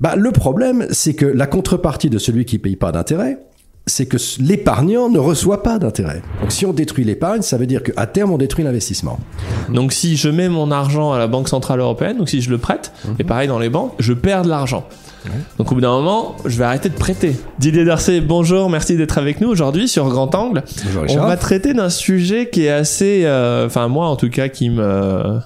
bah, Le problème, c'est que la contrepartie de celui qui paye pas d'intérêt, c'est que l'épargnant ne reçoit pas d'intérêt. Donc si on détruit l'épargne, ça veut dire qu'à terme, on détruit l'investissement. Donc si je mets mon argent à la Banque Centrale Européenne, donc si je le prête, et pareil dans les banques, je perds de l'argent. Donc au bout d'un moment, je vais arrêter de prêter. Didier Darcé, bonjour, merci d'être avec nous aujourd'hui sur Grand Angle. Bonjour On va traiter d'un sujet qui est assez, euh, enfin moi en tout cas, qui me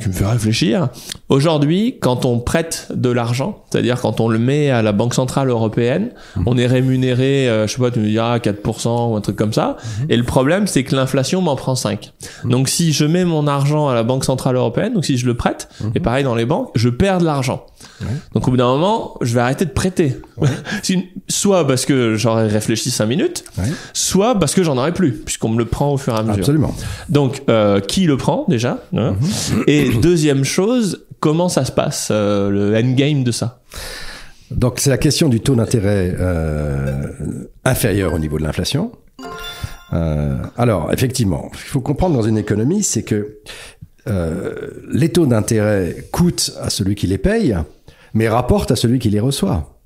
qui me fait réfléchir. Aujourd'hui, quand on prête de l'argent, c'est-à-dire quand on le met à la Banque Centrale Européenne, on est rémunéré, euh, je sais pas, tu me diras 4% ou un truc comme ça. Et le problème, c'est que l'inflation m'en prend 5. Donc si je mets mon argent à la Banque Centrale Européenne, donc si je le prête, et pareil dans les banques, je perds de l'argent. Donc au bout d'un moment, je vais arrêter de prêter. Soit parce que j'aurais réfléchi 5 minutes, soit parce que j'en aurais plus, puisqu'on me le prend au fur et à mesure. Absolument. Donc, euh, qui le prend déjà hein Et deuxième chose, comment ça se passe, euh, le endgame de ça? Donc c'est la question du taux d'intérêt euh, inférieur au niveau de l'inflation. Euh, alors effectivement, il faut comprendre dans une économie, c'est que euh, les taux d'intérêt coûtent à celui qui les paye, mais rapportent à celui qui les reçoit.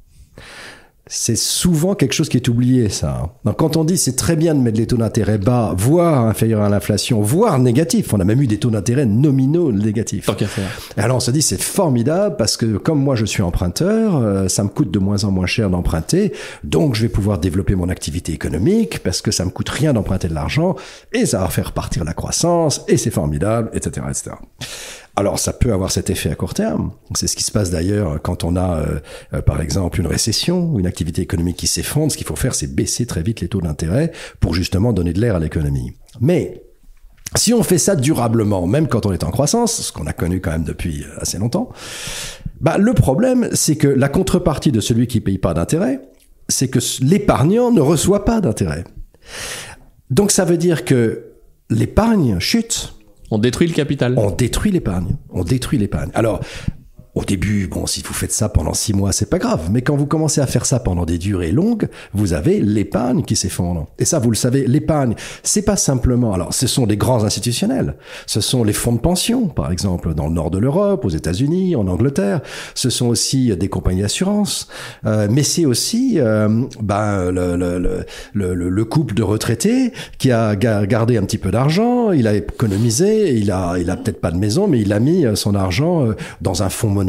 C'est souvent quelque chose qui est oublié, ça. Donc, quand on dit c'est très bien de mettre les taux d'intérêt bas, voire inférieurs à l'inflation, voire négatifs, on a même eu des taux d'intérêt nominaux négatifs. Tant qu'à faire. Et alors on se dit c'est formidable parce que comme moi je suis emprunteur, euh, ça me coûte de moins en moins cher d'emprunter, donc je vais pouvoir développer mon activité économique parce que ça me coûte rien d'emprunter de l'argent et ça va faire partir la croissance et c'est formidable, etc., etc. Alors ça peut avoir cet effet à court terme. C'est ce qui se passe d'ailleurs quand on a, euh, euh, par exemple, une récession ou une activité économique qui s'effondre. Ce qu'il faut faire, c'est baisser très vite les taux d'intérêt pour justement donner de l'air à l'économie. Mais si on fait ça durablement, même quand on est en croissance, ce qu'on a connu quand même depuis assez longtemps, bah, le problème, c'est que la contrepartie de celui qui paye pas d'intérêt, c'est que l'épargnant ne reçoit pas d'intérêt. Donc ça veut dire que l'épargne chute. On détruit le capital. On détruit l'épargne. On détruit l'épargne. Alors, au début, bon, si vous faites ça pendant six mois, c'est pas grave. Mais quand vous commencez à faire ça pendant des durées longues, vous avez l'épargne qui s'effondre. Et ça, vous le savez, l'épargne, c'est pas simplement. Alors, ce sont des grands institutionnels. Ce sont les fonds de pension, par exemple, dans le nord de l'Europe, aux États-Unis, en Angleterre. Ce sont aussi des compagnies d'assurance. Euh, mais c'est aussi, euh, ben, le, le, le, le, le couple de retraités qui a ga- gardé un petit peu d'argent. Il a économisé. Il a, il a peut-être pas de maison, mais il a mis euh, son argent euh, dans un fonds monétaire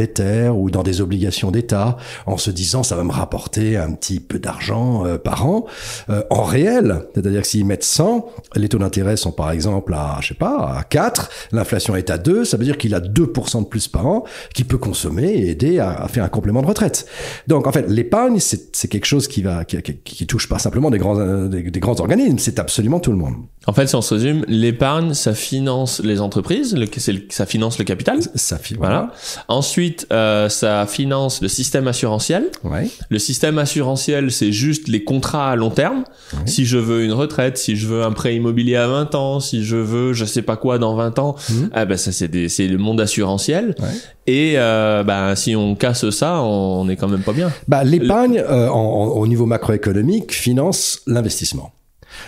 ou dans des obligations d'État en se disant ça va me rapporter un petit peu d'argent euh, par an euh, en réel. C'est-à-dire que s'ils mettent 100, les taux d'intérêt sont par exemple à, je sais pas, à 4, l'inflation est à 2, ça veut dire qu'il a 2% de plus par an qu'il peut consommer et aider à, à faire un complément de retraite. Donc en fait, l'épargne, c'est quelque chose qui va qui, qui, qui touche pas simplement des grands euh, des, des grands organismes, c'est absolument tout le monde. En fait, si on se résume, l'épargne, ça finance les entreprises, le, ça finance le capital. Ça fait Voilà. Ensuite, euh, ça finance le système assurantiel. Ouais. Le système assurantiel, c'est juste les contrats à long terme. Si je veux une retraite, si je veux un prêt immobilier à 20 ans, si je veux je sais pas quoi dans 20 ans, Mhm. ah ben ça c'est le monde assurantiel. Ouais. Et euh, ben si on casse ça, on est quand même pas bien. Bah, l'épargne, euh, au niveau macroéconomique, finance l'investissement.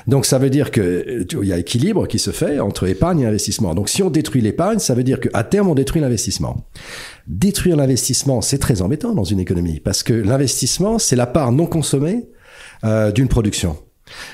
Donc ça veut dire que euh, y a équilibre qui se fait entre épargne et investissement. Donc si on détruit l'épargne, ça veut dire qu'à terme on détruit l'investissement. Détruire l'investissement, c'est très embêtant dans une économie parce que l'investissement, c'est la part non consommée euh, d'une production.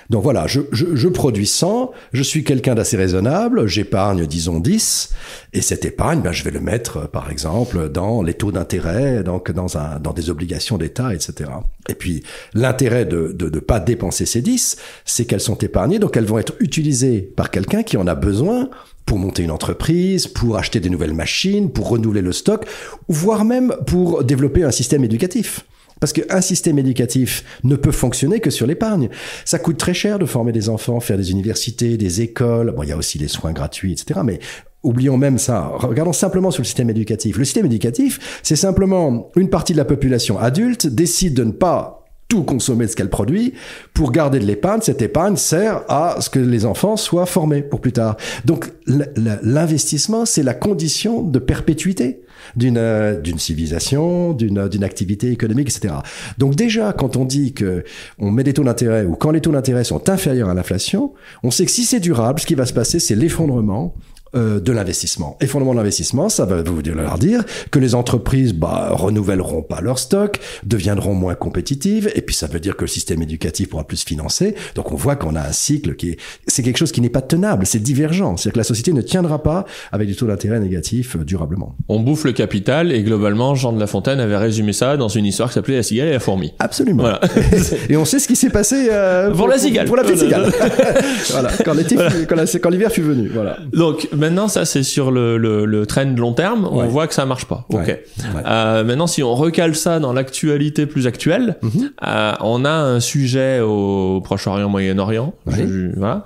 Donc voilà, je, je, je produis 100, je suis quelqu'un d'assez raisonnable, j'épargne disons 10, et cette épargne, ben, je vais le mettre euh, par exemple dans les taux d'intérêt, donc dans, un, dans des obligations d'État, etc. Et puis l'intérêt de ne pas dépenser ces 10, c'est qu'elles sont épargnées, donc elles vont être utilisées par quelqu'un qui en a besoin pour monter une entreprise, pour acheter des nouvelles machines, pour renouveler le stock, voire même pour développer un système éducatif. Parce qu'un système éducatif ne peut fonctionner que sur l'épargne. Ça coûte très cher de former des enfants, faire des universités, des écoles. Bon, il y a aussi les soins gratuits, etc. Mais oublions même ça. Regardons simplement sur le système éducatif. Le système éducatif, c'est simplement une partie de la population adulte décide de ne pas tout consommer de ce qu'elle produit pour garder de l'épargne. Cette épargne sert à ce que les enfants soient formés pour plus tard. Donc l'investissement, c'est la condition de perpétuité d'une euh, d'une civilisation, d'une d'une activité économique, etc. Donc déjà, quand on dit que on met des taux d'intérêt ou quand les taux d'intérêt sont inférieurs à l'inflation, on sait que si c'est durable, ce qui va se passer, c'est l'effondrement euh, de l'investissement. Et fondement de l'investissement, ça va vous leur dire que les entreprises bah, renouvelleront pas leur stock, deviendront moins compétitives, et puis ça veut dire que le système éducatif pourra plus financer. Donc on voit qu'on a un cycle qui est, c'est quelque chose qui n'est pas tenable, c'est divergent. C'est-à-dire que la société ne tiendra pas avec du taux d'intérêt négatif euh, durablement. On bouffe le capital et globalement, Jean de La Fontaine avait résumé ça dans une histoire qui s'appelait La cigale et la fourmi. Absolument. Voilà. et on sait ce qui s'est passé euh, pour, la cigale. Pour, la petite cigale. voilà. Quand l'hiver fut venu. Voilà. Donc maintenant, ça c'est sur le, le, le trend long terme. On voit que ça marche pas. Ok. Euh, maintenant, si on recale ça dans l'actualité plus actuelle, mhm. euh, on a un sujet au Proche-Orient, Moyen-Orient, voilà,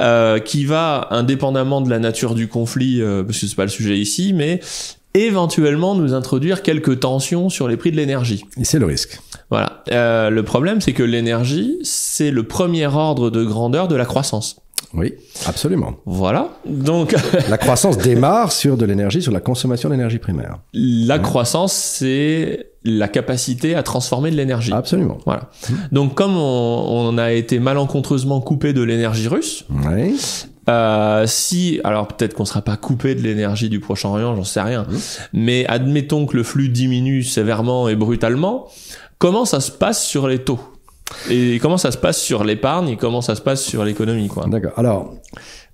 euh, qui va indépendamment de la nature du conflit, euh, parce que c'est pas le sujet ici, mais éventuellement nous introduire quelques tensions sur les prix de l'énergie. Et c'est le risque. Voilà. Euh, le problème, c'est que l'énergie, c'est le premier ordre de grandeur de la croissance. Oui, absolument. Voilà. Donc la croissance démarre sur de l'énergie, sur la consommation d'énergie primaire. La croissance, c'est la capacité à transformer de l'énergie. Absolument. Voilà. Donc comme on, a été malencontreusement coupé de l'énergie russe, oui. Euh, si, alors peut-être qu'on sera pas coupé de l'énergie du Proche-Orient, j'en sais rien, mais admettons que le flux diminue sévèrement et brutalement, comment ça se passe sur les taux? Et comment ça se passe sur l'épargne et comment ça se passe sur l'économie. D'accord. Alors,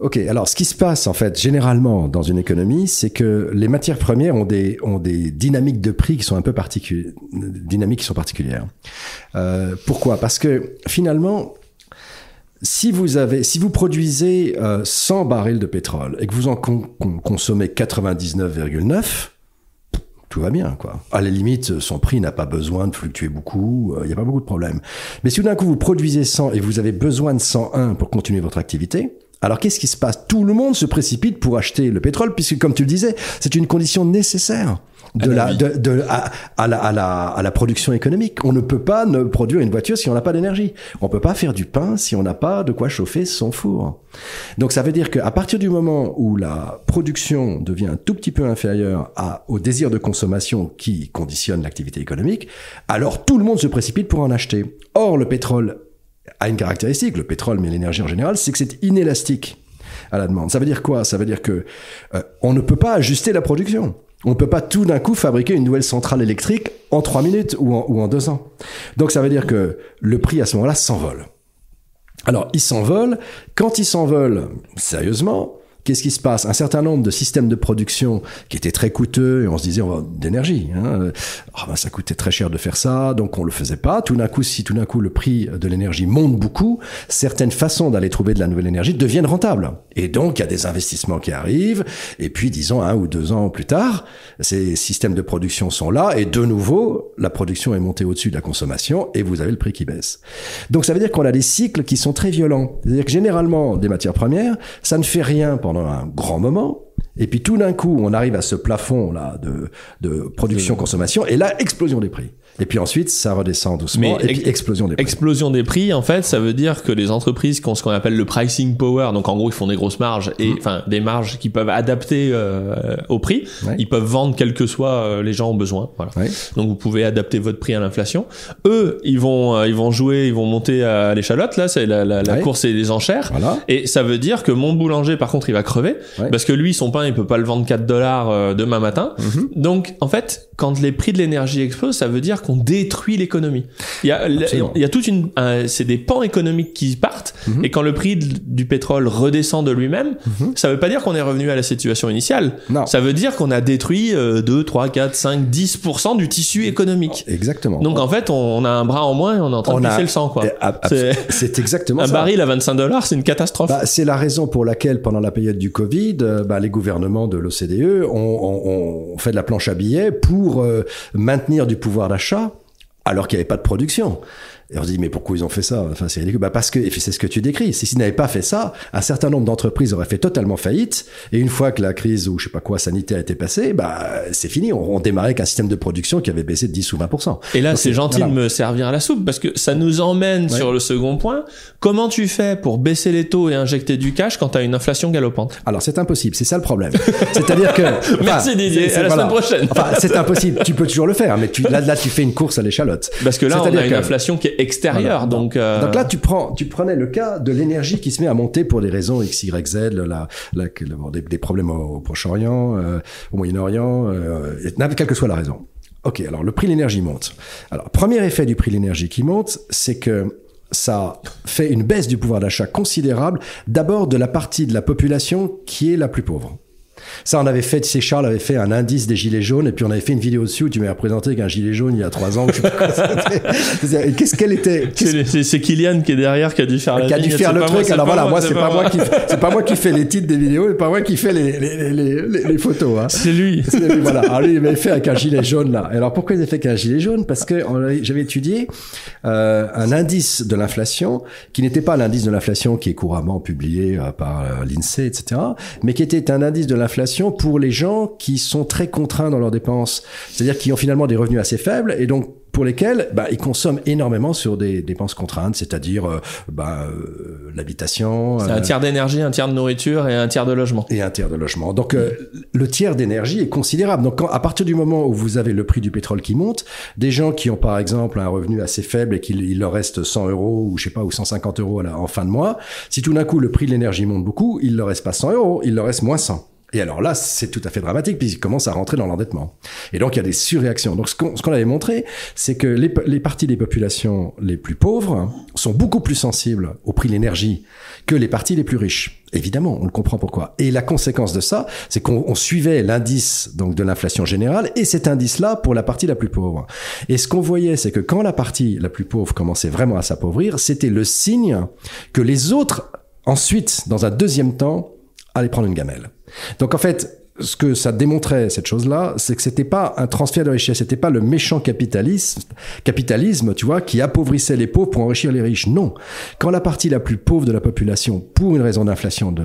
ok. Alors, ce qui se passe en fait généralement dans une économie, c'est que les matières premières ont des ont des dynamiques de prix qui sont un peu particulières, dynamiques qui sont particulières. Euh, pourquoi? Parce que finalement, si vous avez, si vous produisez 100 euh, barils de pétrole et que vous en consommez 99,9 tout va bien, quoi. À la limite, son prix n'a pas besoin de fluctuer beaucoup, il euh, n'y a pas beaucoup de problèmes. Mais si d'un coup vous produisez 100 et vous avez besoin de 101 pour continuer votre activité, alors qu'est-ce qui se passe? Tout le monde se précipite pour acheter le pétrole, puisque comme tu le disais, c'est une condition nécessaire de la, de, de, à, à, la, à, la, à la production économique. On ne peut pas ne produire une voiture si on n'a pas d'énergie. On peut pas faire du pain si on n'a pas de quoi chauffer son four. Donc ça veut dire qu'à partir du moment où la production devient un tout petit peu inférieure à, au désir de consommation qui conditionne l'activité économique, alors tout le monde se précipite pour en acheter. Or, le pétrole a une caractéristique, le pétrole mais l'énergie en général, c'est que c'est inélastique à la demande. Ça veut dire quoi? Ça veut dire que euh, on ne peut pas ajuster la production. On ne peut pas tout d'un coup fabriquer une nouvelle centrale électrique en trois minutes ou en, ou en deux ans. Donc ça veut dire que le prix à ce moment-là s'envole. Alors, il s'envole. Quand il s'envole, sérieusement, qu'est-ce qui se passe? Un certain nombre de systèmes de production qui étaient très coûteux, et on se disait, d'énergie. Hein, oh ben, ça coûtait très cher de faire ça, donc on le faisait pas. Tout d'un coup, si tout d'un coup le prix de l'énergie monte beaucoup, certaines façons d'aller trouver de la nouvelle énergie deviennent rentables. Et donc, il y a des investissements qui arrivent, et puis, disons, un ou deux ans plus tard, ces systèmes de production sont là, et de nouveau, la production est montée au-dessus de la consommation, et vous avez le prix qui baisse. Donc, ça veut dire qu'on a des cycles qui sont très violents. C'est-à-dire que généralement, des matières premières, ça ne fait rien pendant un grand moment. Et puis tout d'un coup, on arrive à ce plafond là de, de production-consommation, et là, explosion des prix. Et puis ensuite, ça redescend doucement. et puis explosion des prix. Explosion des prix, en fait, ça veut dire que les entreprises qui ont ce qu'on appelle le pricing power, donc en gros, ils font des grosses marges et mmh. enfin des marges qui peuvent adapter euh, au prix. Ils peuvent vendre quel que soit euh, les gens ont besoin. Voilà. Donc vous pouvez adapter votre prix à l'inflation. Eux, ils vont euh, ils vont jouer, ils vont monter à l'échalote. Là, c'est la, la, la course et les enchères. Voilà. Et ça veut dire que mon boulanger, par contre, il va crever parce que lui, son pain, il peut pas le vendre 4 dollars demain matin. Mmh. Donc, en fait, quand les prix de l'énergie explosent, ça veut dire qu'on détruit l'économie. Il y a, il y a toute une, c'est des pans économiques qui partent, mhm. et quand le prix du pétrole redescend de lui-même, mhm. ça veut pas dire qu'on est revenu à la situation initiale. Non. Ça veut dire qu'on a détruit 2, 3, 4, 5, 10% du tissu économique. Exactement. Donc en fait, on, a un bras en moins et on est en train de pisser le sang, quoi. Eh, c'est exactement un baril à 25 dollars, c'est une catastrophe. Bah, c'est la raison pour laquelle, pendant la période du Covid, euh, bah, les gouvernements de l'OCDE ont, ont, ont, fait de la planche à billets pour pour euh, maintenir du pouvoir d'achat alors qu'il n'y avait pas de production. Et on se dit, mais pourquoi ils ont fait ça? Enfin, c'est ridicule. Bah parce que, c'est ce que tu décris, si s'ils n'avaient pas fait ça, un certain nombre d'entreprises auraient fait totalement faillite. Et une fois que la crise ou je sais pas quoi sanitaire a été passée, bah c'est fini. On, on démarrait avec un système de production qui avait baissé de 10 ou 20%. Et là, c'est gentil de me servir à la soupe parce que ça nous emmène sur le second point. Comment tu fais pour baisser les taux et injecter du cash quand tu as une inflation galopante? Alors c'est impossible, c'est ça le problème. C'est-à-dire que... Merci Didier, à la semaine prochaine. Enfin, c'est impossible, tu peux toujours le faire, mais tu, là, là tu fais une course à l'échalote. Parce que là, on a une inflation qui est extérieur. Donc, euh... donc là, tu prends, tu prenais le cas de l'énergie qui se met à monter pour des raisons X, Y, Z, la, la, des, des, problèmes au, Proche-Orient, euh, au Moyen-Orient, euh, quelle que soit la raison. Ok, alors le prix de l'énergie monte. Alors, premier effet du prix de l'énergie qui monte, c'est que ça fait une baisse du pouvoir d'achat considérable, d'abord de la partie de la population qui est la plus pauvre. Ça, on avait fait, tu sais, Charles avait fait un indice des gilets jaunes, et puis on avait fait une vidéo dessus où tu m'avais représenté qu'un gilet jaune il y a trois ans. Qu'est-ce qu'elle était C'est Kylian qui est derrière qui a dû faire la Qui a dû faire le truc. Alors voilà, moi, c'est pas, moi qui, c'est pas moi qui fais les titres des vidéos, et pas moi qui fais les, les, les, les, photos. Hein. C'est lui. Voilà. Alors lui, il avait fait avec un gilet jaune là. Alors pourquoi il avait fait qu'un gilet jaune? Parce que j'avais étudié euh, un indice de l'inflation qui n'était pas l'indice de l'inflation qui est couramment publié euh, par euh, l'INSEE, etc., mais qui était un indice de l'inflation pour les gens qui sont très contraints dans leurs dépenses, c'est-à-dire qui ont finalement des revenus assez faibles et donc pour lesquels bah, ils consomment énormément sur des dépenses contraintes, c'est-à-dire euh, bah, euh, l'habitation. C'est un euh, tiers d'énergie, un tiers de nourriture et un tiers de logement. Et un tiers de logement. Donc le tiers d'énergie est considérable. Donc quand, à partir du moment où vous avez le prix du pétrole qui monte, des gens qui ont par exemple un revenu assez faible et qu'il leur reste 100 euros ou je sais pas ou 150 euros en fin de mois, si tout d'un coup le prix de l'énergie monte beaucoup, il leur reste pas 100 euros, il leur reste moins 100. Et alors là, c'est tout à fait dramatique, puisqu'ils commencent à rentrer dans l'endettement. Et donc, il y a des surréactions. Donc, ce qu'on avait montré, c'est que les, les, parties des populations les plus pauvres sont beaucoup plus sensibles au prix de l'énergie que les parties les plus riches. Évidemment, on le comprend pourquoi. Et la conséquence de ça, c'est qu'on suivait l'indice donc de l'inflation générale et cet indice-là pour la partie la plus pauvre. Et ce qu'on voyait, c'est que quand la partie la plus pauvre commençait vraiment à s'appauvrir, c'était le signe que les autres, ensuite, dans un deuxième temps, allaient prendre une gamelle. Donc en fait, ce que ça démontrait cette chose-là, c'est que c'était pas un transfert de richesse, c'était pas le méchant capitalisme, capitalisme, tu vois, qui appauvrissait les pauvres pour enrichir les riches. Non. Quand la partie la plus pauvre de la population, pour une raison d'inflation de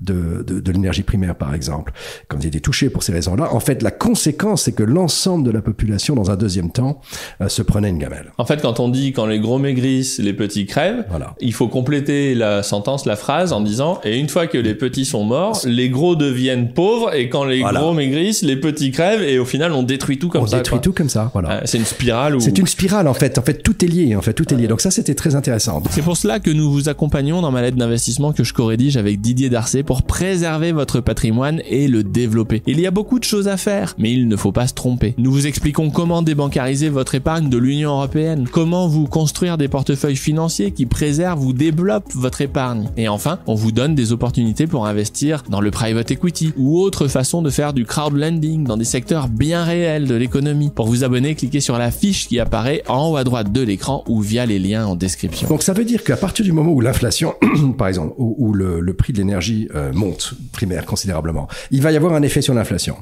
de, de, de l'énergie primaire par exemple, quand il était touché pour ces raisons-là, en fait, la conséquence, c'est que l'ensemble de la population, dans un deuxième temps, euh, se prenait une gamelle. En fait, quand on dit quand les gros maigrissent, les petits crèvent, voilà. il faut compléter la sentence, la phrase en disant et une fois que les petits sont morts, les gros deviennent pauvres et et quand les gros maigrissent, les petits crèvent et au final on détruit tout comme ça. On détruit tout comme ça, voilà. c'est une spirale. C'est une spirale en fait. En fait, tout est lié. En fait, tout est lié. Donc ça, c'était très intéressant. C'est pour cela que nous vous accompagnons dans ma lettre d'investissement que je co-rédige avec Didier Darcet pour préserver votre patrimoine et le développer. Il y a beaucoup de choses à faire, mais il ne faut pas se tromper. Nous vous expliquons comment débancariser votre épargne de l'Union européenne, comment vous construire des portefeuilles financiers qui préservent ou développent votre épargne. Et enfin, on vous donne des opportunités pour investir dans le private equity ou autre façon de faire du crowdlending dans des secteurs bien réels de l'économie. Pour vous abonner, cliquez sur la fiche qui apparaît en haut à droite de l'écran ou via les liens en description. Donc ça veut dire qu'à partir du moment où l'inflation, par exemple, où, le, prix de l'énergie euh, monte primaire considérablement, il va y avoir un effet sur l'inflation.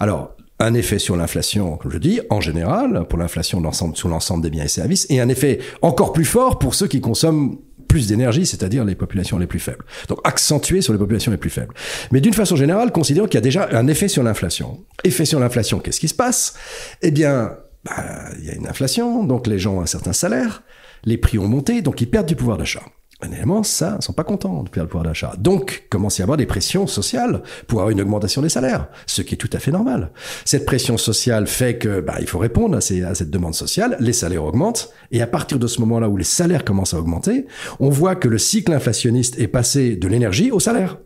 Alors, un effet sur l'inflation, comme je dis, en général, pour l'inflation sur l'ensemble des biens et services, et un effet encore plus fort pour ceux qui consomment plus d'énergie, c'est-à-dire les populations les plus faibles. Donc accentué sur les populations les plus faibles. Mais d'une façon générale, considérons qu'il y a déjà un effet sur l'inflation. Effet sur l'inflation, qu'est-ce qui se passe? Eh bien, bah, il y a une inflation, donc les gens ont un certain salaire, les prix ont monté, donc ils perdent du pouvoir d'achat. Évidemment, ça, ils sont pas contents de perdre le pouvoir d'achat. Donc, commence à y avoir des pressions sociales pour avoir une augmentation des salaires, ce qui est tout à fait normal. Cette pression sociale fait que, bah, il faut répondre à, à cette demande sociale, les salaires augmentent, et à partir de ce moment-là où les salaires commencent à augmenter, on voit que le cycle inflationniste est passé de l'énergie au salaire.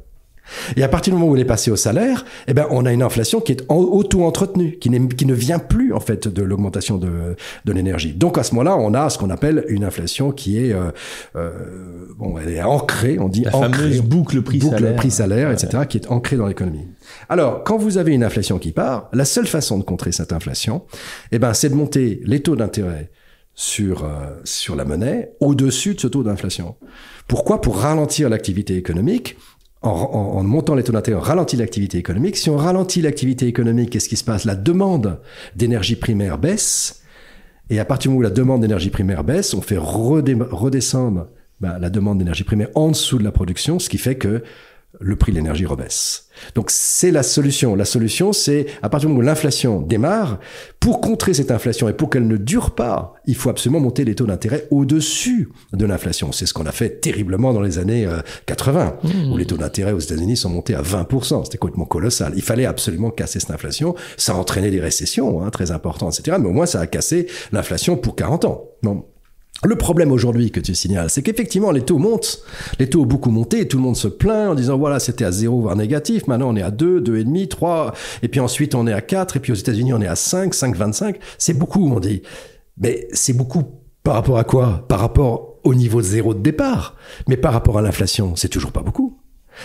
Et à partir du moment où il est passé au salaire, eh ben, on a une inflation qui est auto-entretenue, qui, qui ne vient plus, en fait, de l'augmentation de, de l'énergie. Donc, à ce moment-là, on a ce qu'on appelle une inflation qui est, euh, euh, bon, elle est ancrée, on dit La ancrée. fameuse boucle prix-salaire. Boucle prix-salaire, etc., qui est ancrée dans l'économie. Alors, quand vous avez une inflation qui part, la seule façon de contrer cette inflation, eh ben, c'est de monter les taux d'intérêt sur, euh, sur la monnaie au-dessus de ce taux d'inflation. Pourquoi? Pour ralentir l'activité économique en, montant les taux d'intérêt, on ralentit l'activité économique. Si on ralentit l'activité économique, qu'est-ce qui se passe? La demande d'énergie primaire baisse. Et à partir du moment où la demande d'énergie primaire baisse, on fait redescendre ben, la demande d'énergie primaire en dessous de la production, ce qui fait que le prix de l'énergie rebaisse. Donc c'est la solution. La solution, c'est à partir du moment où l'inflation démarre, pour contrer cette inflation et pour qu'elle ne dure pas, il faut absolument monter les taux d'intérêt au-dessus de l'inflation. C'est ce qu'on a fait terriblement dans les années 80, euh, où les taux d'intérêt aux États-Unis sont montés à 20%. C'était complètement colossal. Il fallait absolument casser cette inflation. Ça a entraîné des récessions hein, très importantes, etc. Mais au moins, ça a cassé l'inflation pour 40 ans. Non. Le problème aujourd'hui que tu signales, c'est qu'effectivement les taux montent, les taux ont beaucoup monté, tout le monde se plaint en disant voilà c'était à zéro voire négatif, maintenant on est à 2, 2,5, 3, et puis ensuite on est à 4, et puis aux États-Unis on est à 5, 5,25, c'est beaucoup on dit. Mais c'est beaucoup par rapport à quoi? Par rapport au niveau zéro de départ, mais par rapport à l'inflation, c'est toujours pas beaucoup.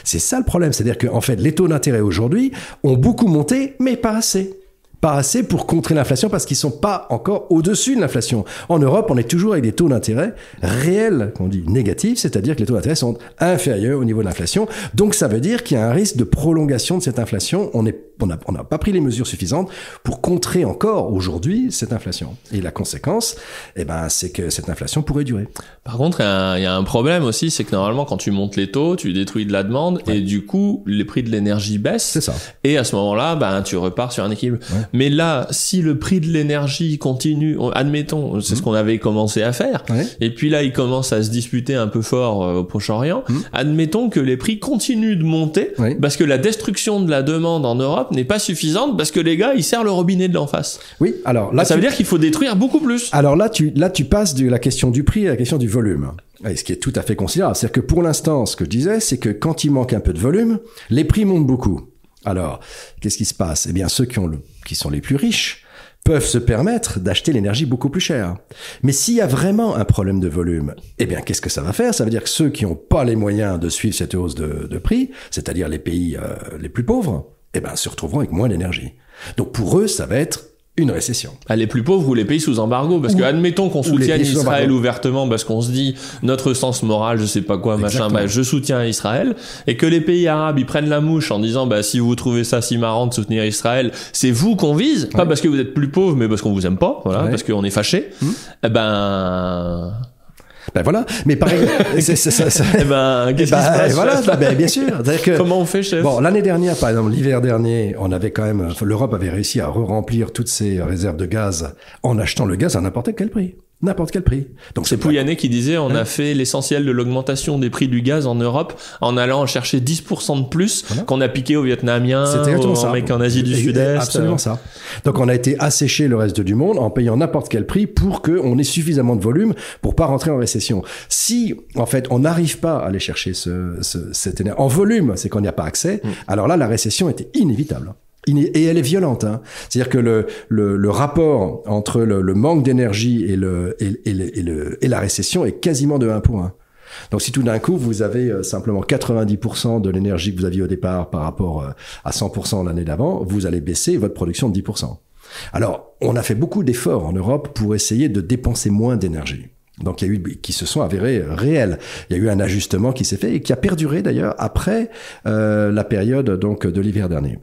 C'est ça le problème, c'est-à-dire qu'en fait les taux d'intérêt aujourd'hui ont beaucoup monté, mais pas assez pas assez pour contrer l'inflation parce qu'ils sont pas encore au-dessus de l'inflation. En Europe, on est toujours avec des taux d'intérêt réels, qu'on dit négatifs, c'est-à-dire que les taux d'intérêt sont inférieurs au niveau de l'inflation. Donc ça veut dire qu'il y a un risque de prolongation de cette inflation. On on n'a on pas pris les mesures suffisantes pour contrer encore aujourd'hui cette inflation. Et la conséquence, eh ben, c'est que cette inflation pourrait durer. Par contre, il y, a un problème aussi, c'est que normalement, quand tu montes les taux, tu détruis de la demande et du coup, les prix de l'énergie baissent. C'est ça. Et à ce moment-là, ben, tu repars sur un équilibre. Mais là, si le prix de l'énergie continue, admettons, c'est ce mmh. qu'on avait commencé à faire, et puis là, il commence à se disputer un peu fort euh, au Proche-Orient, mmh. admettons que les prix continuent de monter, parce que la destruction de la demande en Europe n'est pas suffisante, parce que les gars, ils serrent le robinet de l'en face. Oui, alors là... Ça veut dire qu'il faut détruire beaucoup plus. Alors là, tu, là, tu passes de la question du prix à la question du volume. Et ce qui est tout à fait considérable. C'est-à-dire que pour l'instant, ce que je disais, c'est que quand il manque un peu de volume, les prix montent beaucoup. Alors, qu'est-ce qui se passe? Eh bien, ceux qui, ont le, qui sont les plus riches peuvent se permettre d'acheter l'énergie beaucoup plus chère. Mais s'il y a vraiment un problème de volume, eh bien, qu'est-ce que ça va faire? Ça veut dire que ceux qui n'ont pas les moyens de suivre cette hausse de, de prix, c'est-à-dire les pays euh, les plus pauvres, eh ben, se retrouveront avec moins d'énergie. Donc pour eux, ça va être une récession. Ah, les plus pauvres ou les pays sous embargo Parce que admettons qu'on soutienne Israël ouvertement parce qu'on se dit notre sens moral, je sais pas quoi, machin, bah, je soutiens Israël, et que les pays arabes ils prennent la mouche en disant bah si vous trouvez ça si marrant de soutenir Israël, c'est vous qu'on vise, pas parce que vous êtes plus pauvres, mais parce qu'on vous aime pas, voilà, parce qu'on est fâché. Hum. Eh ben ben voilà. Mais pareil, c'est ça. Eh ben, qu'est-ce qui se passe? Voilà, ben, bien sûr. Que, Comment on fait, chef? Bon, l'année dernière, par exemple, l'hiver dernier, on avait quand même, l'Europe avait réussi à re-remplir toutes ses réserves de gaz en achetant le gaz à n'importe quel prix n'importe quel prix. Donc c'est Pouyanné qui disait on a hein fait l'essentiel de l'augmentation des prix du gaz en Europe en allant chercher 10% de plus qu'on a piqué aux Vietnamiens, aux mecs en Asie du Sud-Est. Absolument ça. Donc on a été asséché le reste du monde en payant n'importe quel prix pour qu'on ait suffisamment de volume pour pas rentrer en récession. Si en fait on n'arrive pas à aller chercher ce, ce, cette énergie en volume, c'est qu'on n'y a pas accès. Mm. Alors là la récession était inévitable et elle est violente. Hein. C'est-à-dire que le, le, le, rapport entre le, le manque d'énergie et, le, et, et, le, et, la récession est quasiment de 1 pour 1. Donc si tout d'un coup vous avez euh, simplement 90% de l'énergie que vous aviez au départ par rapport euh, à 100% l'année d'avant, vous allez baisser votre production de 10%. Alors on a fait beaucoup d'efforts en Europe pour essayer de dépenser moins d'énergie. Donc il y a eu qui se sont avérés réels. Il y a eu un ajustement qui s'est fait et qui a perduré d'ailleurs après euh, la période donc de l'hiver dernier.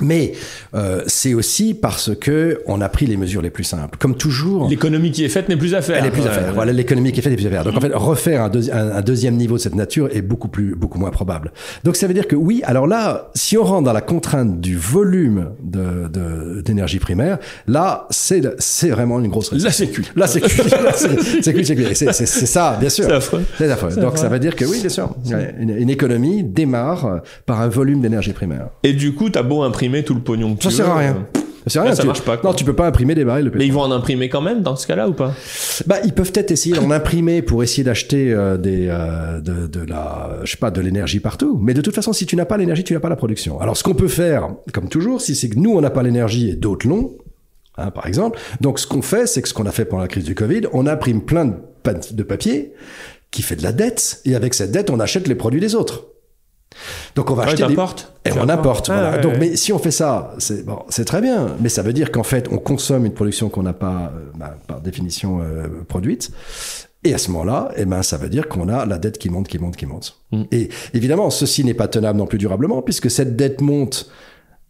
Mais euh, c'est aussi parce que on a pris les mesures les plus simples. Comme toujours, l'économie qui est faite n'est plus à faire. Elle est plus à faire. Voilà, l'économie qui est faite n'est plus à faire. Donc en fait, refaire un, un, deuxième niveau de cette nature est beaucoup plus, beaucoup moins probable. Donc ça veut dire que oui. Alors là, si on rentre dans la contrainte du volume de d'énergie primaire, là, c'est c'est vraiment une grosse. La sécu. La sécu. sécu, sécu. C'est c'est ça, bien sûr. C'est affreux. C'est affreux. Donc ça veut dire que oui, bien sûr, une, une économie démarre par un volume d'énergie primaire. Et du coup, t'as beau imprimer tout le pognon que ça sert à rien. Ça, rien, ça marche pas. Non, tu peux pas imprimer des barils de pétrole. Mais ils vont en imprimer quand même dans ce cas-là ou pas? Bah, ils peuvent peut-être essayer d'en imprimer pour essayer d'acheter euh, des euh, de, de, la, je sais pas, de l'énergie partout. Mais de toute façon, si tu n'as pas l'énergie, tu n'as pas la production. Alors, ce qu'on peut faire, comme toujours, si c'est que nous on n'a pas l'énergie et d'autres l'ont, hein, par exemple. Donc, ce qu'on fait, c'est que ce qu'on a fait pendant la crise du Covid, on imprime plein de, de papier qui fait de la dette, et avec cette dette, on achète les produits des autres. Donc on va acheter des... et on importe. Ah, Donc mais si on fait ça, c'est bon, c'est très bien, mais ça veut dire qu'en fait on consomme une production qu'on n'a pas euh, bah, par définition euh, produite. Et à ce moment-là, eh ben, ça veut dire qu'on a la dette qui monte, qui monte, qui monte. Mm. Et évidemment, ceci n'est pas tenable non plus durablement, puisque cette dette monte,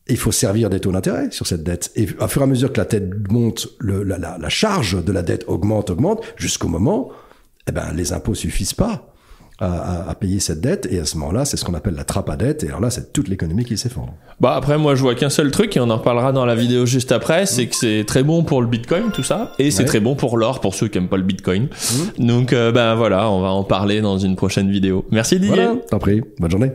il faut servir des taux d'intérêt sur cette dette. Et à fur et à mesure que la dette monte, le, la, la, la, charge de la dette augmente, augmente, jusqu'au moment, eh ben, les impôts suffisent pas à, à, payer cette dette et à ce moment-là c'est ce qu'on appelle la trappe à dette et alors là c'est toute l'économie qui s'effondre. Bah après moi je vois qu'un seul truc et on en reparlera dans la vidéo juste après c'est que c'est très bon pour le bitcoin tout ça et c'est très bon pour l'or pour ceux qui aiment pas le bitcoin. Mmh. Donc euh, ben voilà on va en parler dans une prochaine vidéo. Merci Didier. Voilà, t'en prie, bonne journée.